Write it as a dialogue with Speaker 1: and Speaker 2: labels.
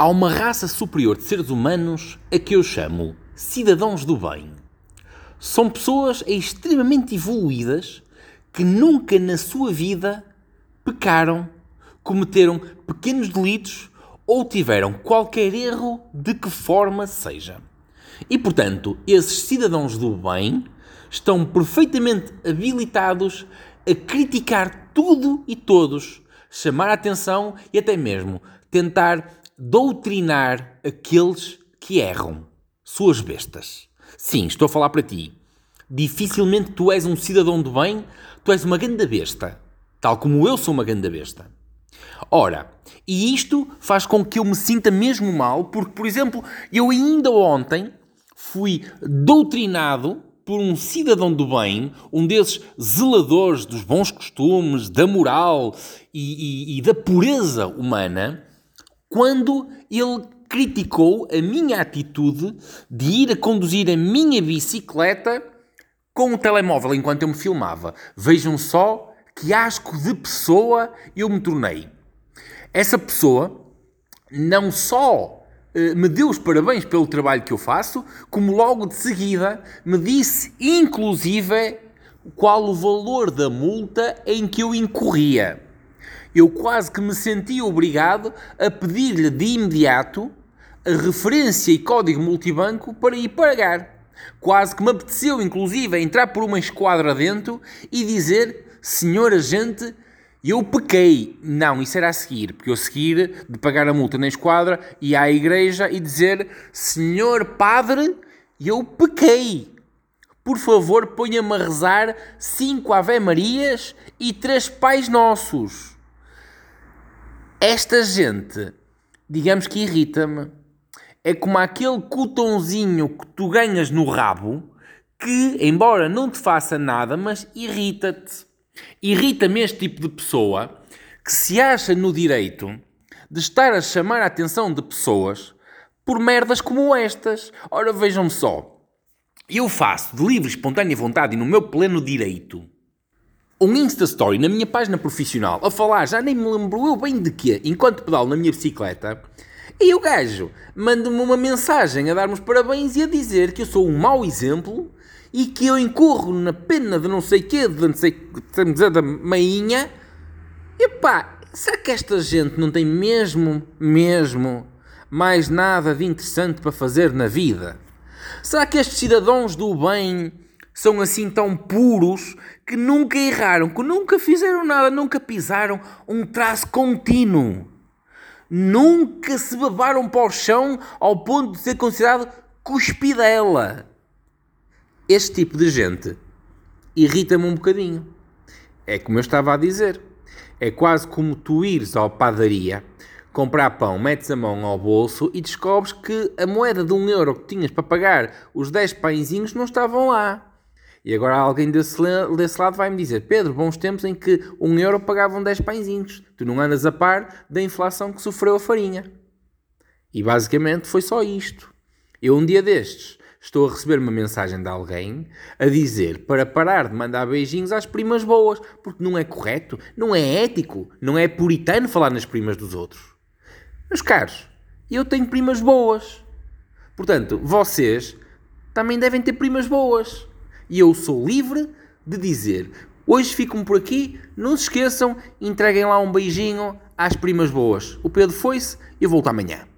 Speaker 1: Há uma raça superior de seres humanos a que eu chamo cidadãos do bem. São pessoas extremamente evoluídas que nunca na sua vida pecaram, cometeram pequenos delitos ou tiveram qualquer erro de que forma seja. E portanto, esses cidadãos do bem estão perfeitamente habilitados a criticar tudo e todos, chamar a atenção e até mesmo tentar doutrinar aqueles que erram. Suas bestas. Sim, estou a falar para ti. Dificilmente tu és um cidadão do bem, tu és uma grande besta. Tal como eu sou uma grande besta. Ora, e isto faz com que eu me sinta mesmo mal, porque, por exemplo, eu ainda ontem fui doutrinado por um cidadão do bem, um desses zeladores dos bons costumes, da moral e, e, e da pureza humana, quando ele criticou a minha atitude de ir a conduzir a minha bicicleta com o telemóvel enquanto eu me filmava. Vejam só que asco de pessoa eu me tornei. Essa pessoa não só eh, me deu os parabéns pelo trabalho que eu faço, como logo de seguida me disse, inclusive, qual o valor da multa em que eu incorria eu quase que me senti obrigado a pedir-lhe de imediato a referência e código multibanco para ir pagar. Quase que me apeteceu, inclusive, entrar por uma esquadra dentro e dizer: Senhor agente, eu pequei. Não, isso era a seguir, porque eu seguir de pagar a multa na esquadra e à igreja e dizer: Senhor Padre, eu pequei. Por favor, ponha-me a rezar cinco Ave Marias e três Pais Nossos. Esta gente, digamos que irrita-me. É como aquele cotãozinho que tu ganhas no rabo que, embora não te faça nada, mas irrita-te. Irrita-me este tipo de pessoa que se acha no direito de estar a chamar a atenção de pessoas por merdas como estas. Ora, vejam só. Eu faço de livre, espontânea vontade e no meu pleno direito um Insta Story na minha página profissional a falar, já nem me lembro eu bem de quê, enquanto pedalo na minha bicicleta, e o gajo manda-me uma mensagem a dar-me os parabéns e a dizer que eu sou um mau exemplo e que eu incorro na pena de não sei quê, de não sei, dizer, da mainha. E pá, será que esta gente não tem mesmo, mesmo, mais nada de interessante para fazer na vida? Será que estes cidadãos do bem são assim tão puros que nunca erraram, que nunca fizeram nada, nunca pisaram um traço contínuo. Nunca se babaram para o chão ao ponto de ser considerado cuspidela. Este tipo de gente irrita-me um bocadinho. É como eu estava a dizer. É quase como tu ires à padaria, comprar pão, metes a mão ao bolso e descobres que a moeda de um euro que tinhas para pagar os 10 pãezinhos não estavam lá. E agora alguém desse, desse lado vai-me dizer: Pedro, bons tempos em que um euro pagavam 10 pãezinhos. Tu não andas a par da inflação que sofreu a farinha. E basicamente foi só isto. Eu, um dia destes, estou a receber uma mensagem de alguém a dizer para parar de mandar beijinhos às primas boas, porque não é correto, não é ético, não é puritano falar nas primas dos outros. Meus caros, eu tenho primas boas. Portanto, vocês também devem ter primas boas e eu sou livre de dizer: hoje ficam por aqui, não se esqueçam, entreguem lá um beijinho às primas boas. O Pedro foi-se eu volto amanhã.